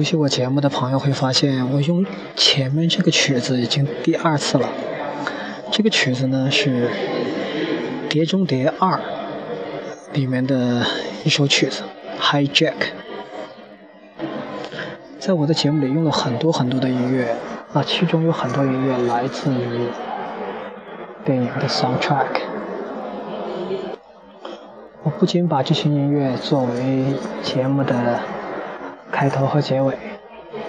熟悉我节目的朋友会发现，我用前面这个曲子已经第二次了。这个曲子呢是《碟中谍二》里面的一首曲子《Hijack》。在我的节目里用了很多很多的音乐，啊，其中有很多音乐来自于电影的 soundtrack。我不仅把这些音乐作为节目的开头和结尾，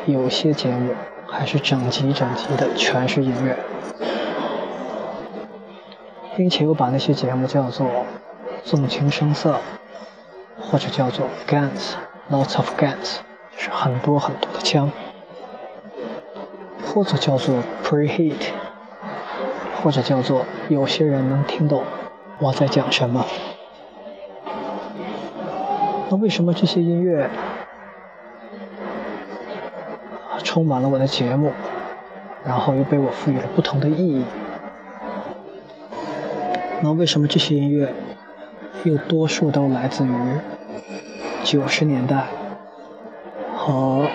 有些节目还是整集整集的全是音乐，并且我把那些节目叫做纵情声色，或者叫做 guns，lots of guns。是很多很多的枪，或者叫做 preheat，或者叫做有些人能听懂我在讲什么。那为什么这些音乐充满了我的节目，然后又被我赋予了不同的意义？那为什么这些音乐又多数都来自于九十年代？和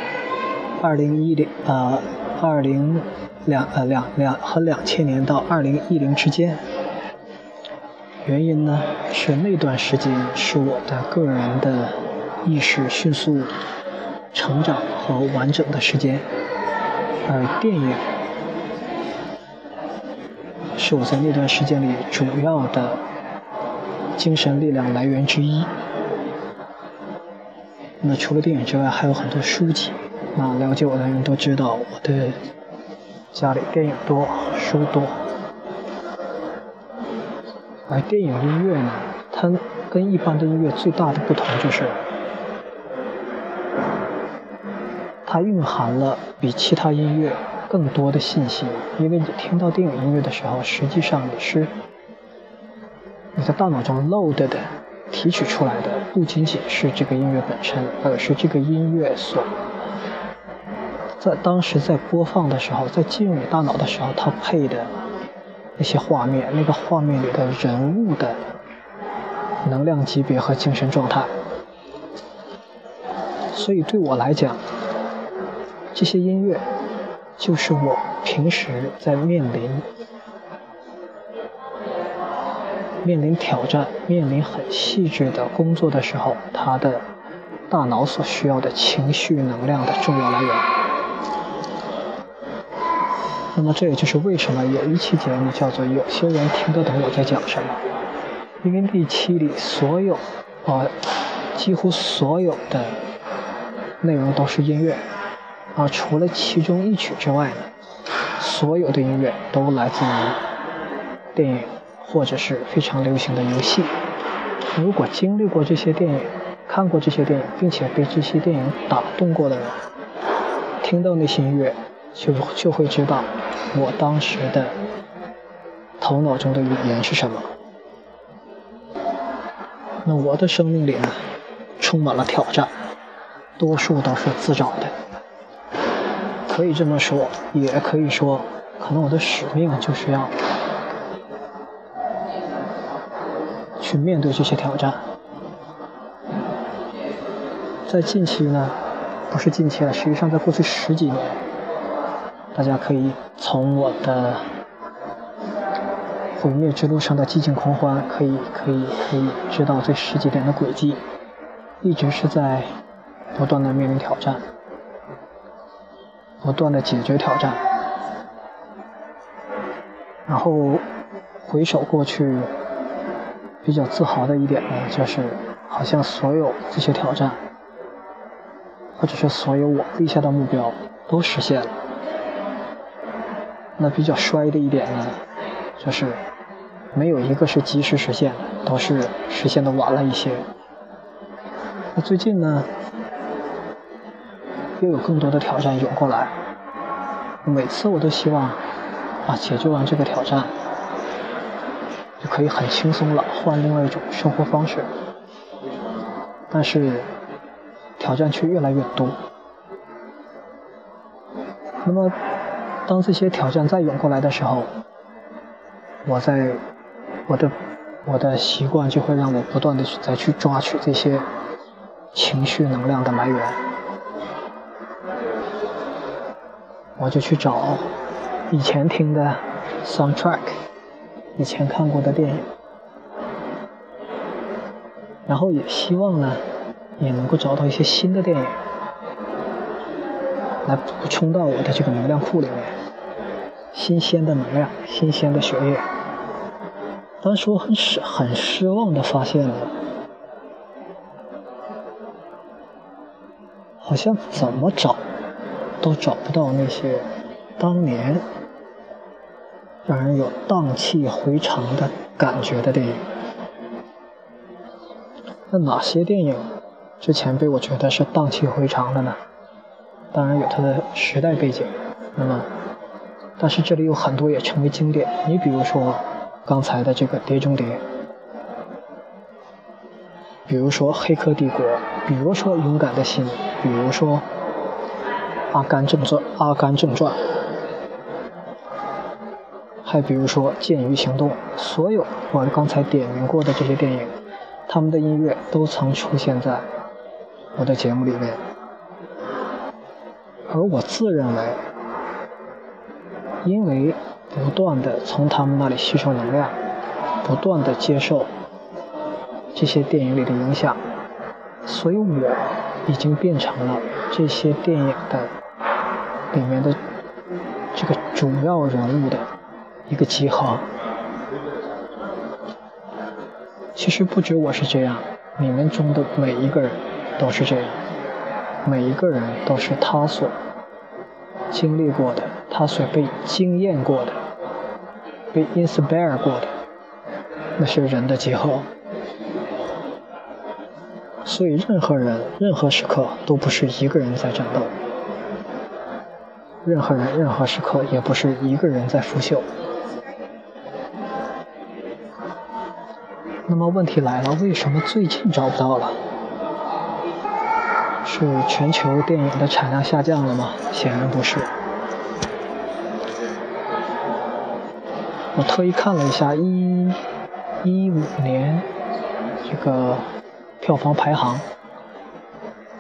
二零一零啊二零两呃两两和两千年到二零一零之间，原因呢是那段时间是我的个人的意识迅速成长和完整的时间，而电影是我在那段时间里主要的精神力量来源之一。那除了电影之外，还有很多书籍。那了解我的人都知道，我的家里电影多，书多。而电影音乐呢，它跟一般的音乐最大的不同就是，它蕴含了比其他音乐更多的信息。因为你听到电影音乐的时候，实际上你是你的大脑中 load 的。提取出来的不仅仅是这个音乐本身，而是这个音乐所在当时在播放的时候，在进入你大脑的时候，它配的那些画面，那个画面里的人物的能量级别和精神状态。所以对我来讲，这些音乐就是我平时在面临。面临挑战、面临很细致的工作的时候，他的大脑所需要的情绪能量的重要来源。那么，这也就是为什么有一期节目叫做“有些人听得懂我在讲什么”，因为那期里所有啊，几乎所有的内容都是音乐啊，除了其中一曲之外呢，所有的音乐都来自于电影。或者是非常流行的游戏。如果经历过这些电影，看过这些电影，并且被这些电影打动过的人，听到那些音乐，就就会知道我当时的头脑中的语言是什么。那我的生命里呢，充满了挑战，多数都是自找的。可以这么说，也可以说，可能我的使命就是要。去面对这些挑战，在近期呢，不是近期了，实际上在过去十几年，大家可以从我的毁灭之路上的寂静狂欢，可以可以可以知道这十几年的轨迹，一直是在不断的面临挑战，不断的解决挑战，然后回首过去。比较自豪的一点呢，就是好像所有这些挑战，或者是所有我立下的目标都实现了。那比较衰的一点呢，就是没有一个是及时实现的，都是实现的晚了一些。那最近呢，又有更多的挑战涌过来，每次我都希望啊，解决完这个挑战。就可以很轻松了，换另外一种生活方式，但是挑战却越来越多。那么，当这些挑战再涌过来的时候，我在我的我的习惯就会让我不断的去再去抓取这些情绪能量的来源。我就去找以前听的 soundtrack，以前看过的电影，然后也希望呢，也能够找到一些新的电影，来补充到我的这个能量库里面，新鲜的能量，新鲜的血液。当时我很失很失望的发现了，好像怎么找。都找不到那些当年让人有荡气回肠的感觉的电影。那哪些电影之前被我觉得是荡气回肠的呢？当然有它的时代背景，那么，但是这里有很多也成为经典。你比如说刚才的这个《碟中谍》，比如说《黑客帝国》，比如说《勇敢的心》，比如说。《阿甘正传》《阿甘正传》，还比如说《剑鱼行动》，所有我刚才点名过的这些电影，他们的音乐都曾出现在我的节目里面。而我自认为，因为不断的从他们那里吸收能量，不断的接受这些电影里的影响，所以我已经变成了这些电影的。里面的这个主要人物的一个集合，其实不止我是这样，你们中的每一个人都是这样，每一个人都是他所经历过的，他所被经验过的，被 inspire 过的，那是人的集合。所以任何人、任何时刻都不是一个人在战斗。任何人、任何时刻，也不是一个人在腐朽。那么问题来了，为什么最近找不到了？是全球电影的产量下降了吗？显然不是。我特意看了一下一一五年这个票房排行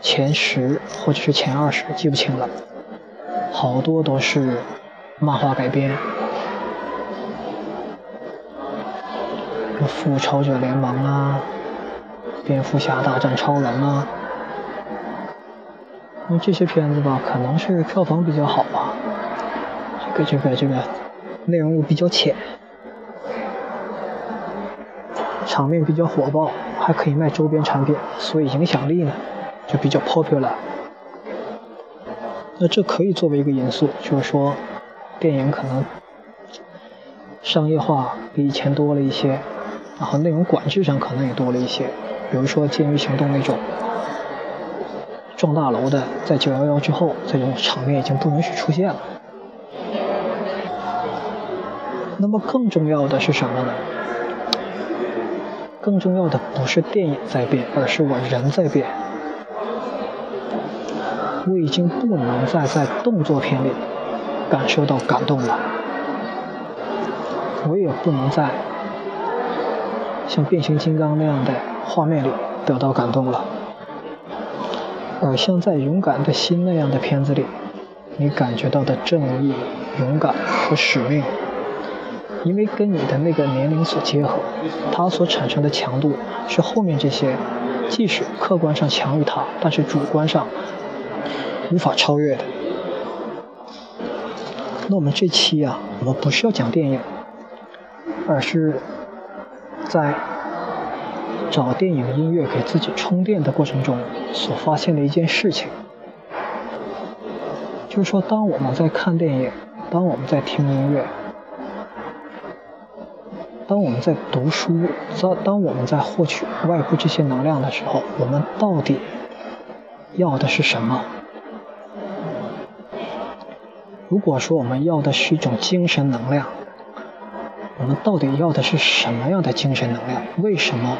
前十或者是前二十，记不清了。好多都是漫画改编，复仇者联盟啊，蝙蝠侠大战超人啊，那这些片子吧，可能是票房比较好吧，这个这个这个内容又比较浅，场面比较火爆，还可以卖周边产品，所以影响力呢就比较 popular。那这可以作为一个因素，就是说，电影可能商业化比以前多了一些，然后内容管制上可能也多了一些。比如说《监狱行动》那种撞大楼的，在九幺幺之后，这种场面已经不允许出现了。那么更重要的是什么呢？更重要的不是电影在变，而是我人在变。我已经不能再在动作片里感受到感动了，我也不能再像变形金刚那样的画面里得到感动了，而像在勇敢的心那样的片子里，你感觉到的正义、勇敢和使命，因为跟你的那个年龄所结合，它所产生的强度是后面这些，即使客观上强于它，但是主观上。无法超越的。那我们这期啊，我们不是要讲电影，而是在找电影音乐给自己充电的过程中所发现的一件事情，就是说，当我们在看电影，当我们在听音乐，当我们在读书，当当我们在获取外部这些能量的时候，我们到底要的是什么？如果说我们要的是一种精神能量，我们到底要的是什么样的精神能量？为什么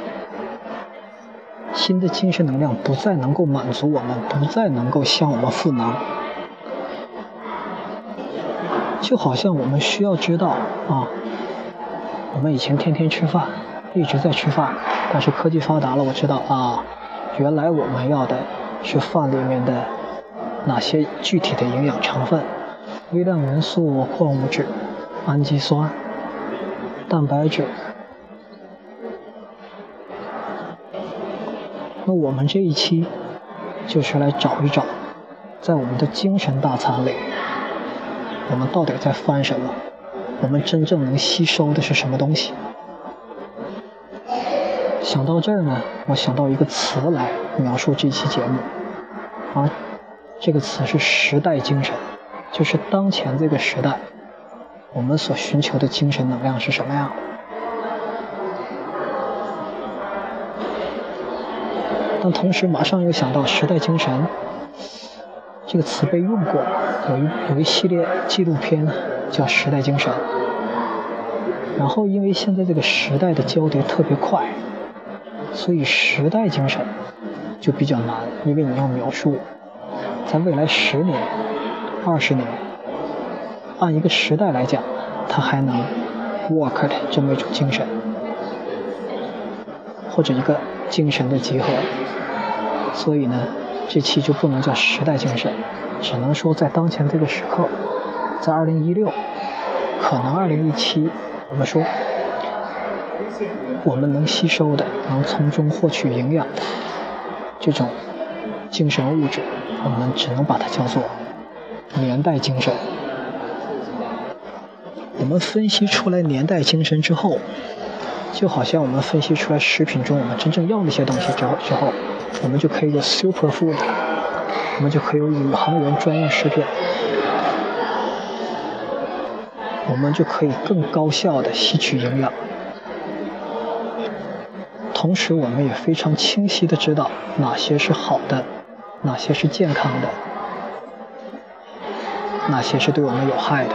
新的精神能量不再能够满足我们，不再能够向我们赋能？就好像我们需要知道啊，我们以前天天吃饭，一直在吃饭，但是科技发达了，我知道啊，原来我们要的是饭里面的哪些具体的营养成分。微量元素、矿物质、氨基酸、蛋白质。那我们这一期就是来找一找，在我们的精神大餐里，我们到底在翻什么？我们真正能吸收的是什么东西？想到这儿呢，我想到一个词来描述这期节目，啊，这个词是时代精神，就是当前这个时代，我们所寻求的精神能量是什么样？但同时，马上又想到“时代精神”这个词被用过，有一有一系列纪录片叫《时代精神》。然后，因为现在这个时代的交叠特别快，所以“时代精神”就比较难，因为你要描述在未来十年、二十年，按一个时代来讲，它还能 work 的这么一种精神，或者一个精神的集合。所以呢，这期就不能叫时代精神，只能说在当前这个时刻，在二零一六，可能二零一七，我们说我们能吸收的、能从中获取营养的这种精神物质，我们只能把它叫做年代精神。我们分析出来年代精神之后，就好像我们分析出来食品中我们真正要那些东西之后之后。我们就可以有 super food，我们就可以有宇航员专用食品，我们就可以更高效的吸取营养。同时，我们也非常清晰的知道哪些是好的，哪些是健康的，哪些是对我们有害的。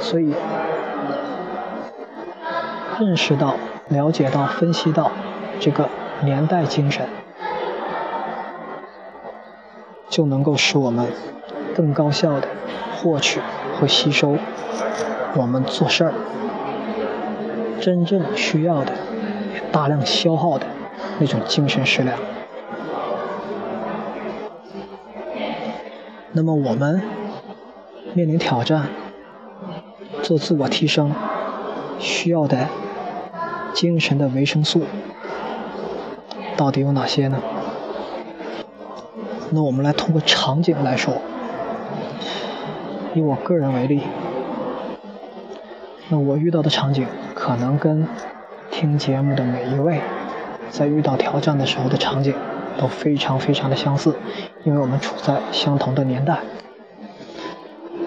所以，认识到、了解到、分析到这个年代精神。就能够使我们更高效的获取和吸收我们做事儿真正需要的、大量消耗的那种精神食粮。那么我们面临挑战、做自我提升需要的精神的维生素到底有哪些呢？那我们来通过场景来说，以我个人为例，那我遇到的场景可能跟听节目的每一位在遇到挑战的时候的场景都非常非常的相似，因为我们处在相同的年代。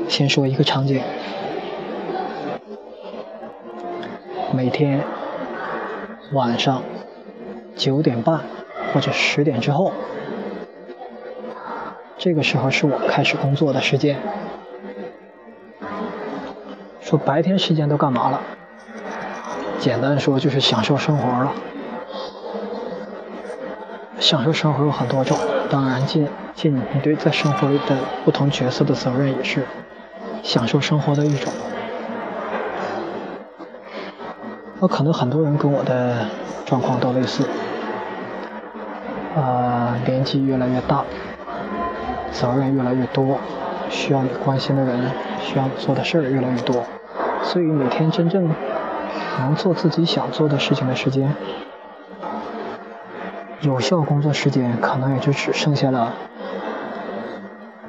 先说一个场景，每天晚上九点半或者十点之后。这个时候是我开始工作的时间。说白天时间都干嘛了？简单说就是享受生活了。享受生活有很多种，当然尽尽你对在生活里的不同角色的责任也是享受生活的一种。那可能很多人跟我的状况都类似，啊，年纪越来越大。责任越来越多，需要你关心的人，需要你做的事儿越来越多，所以每天真正能做自己想做的事情的时间，有效工作时间可能也就只剩下了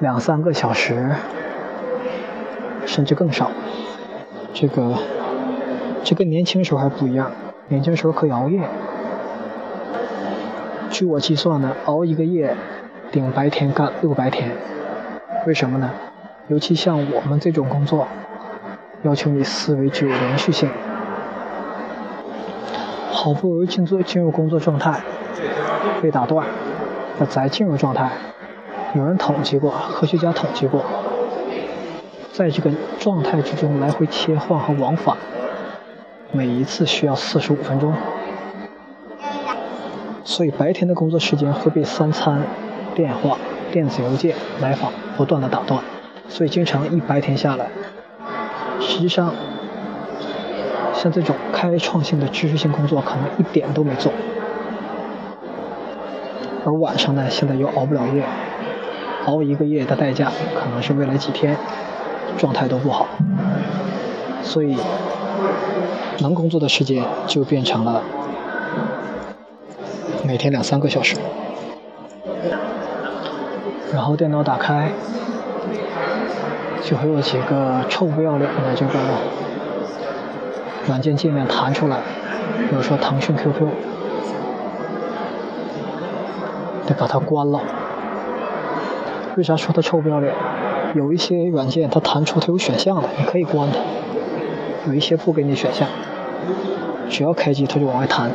两三个小时，甚至更少。这个这跟年轻时候还不一样，年轻时候可以熬夜。据我计算呢，熬一个夜。顶白天干六白天，为什么呢？尤其像我们这种工作，要求你思维具有连续性。好不容易进入进入工作状态，被打断，要再进入状态。有人统计过，科学家统计过，在这个状态之中来回切换和往返，每一次需要四十五分钟。所以白天的工作时间会被三餐。电话、电子邮件、来访不断的打断，所以经常一白天下来，实际上像这种开创性的知识性工作可能一点都没做，而晚上呢，现在又熬不了夜，熬一个夜的代价可能是未来几天状态都不好，所以能工作的时间就变成了每天两三个小时。然后电脑打开，就会有几个臭不要脸的这个软件界面弹出来，比如说腾讯 QQ，得把它关了。为啥说它臭不要脸？有一些软件它弹出它有选项的，你可以关它；有一些不给你选项，只要开机它就往外弹。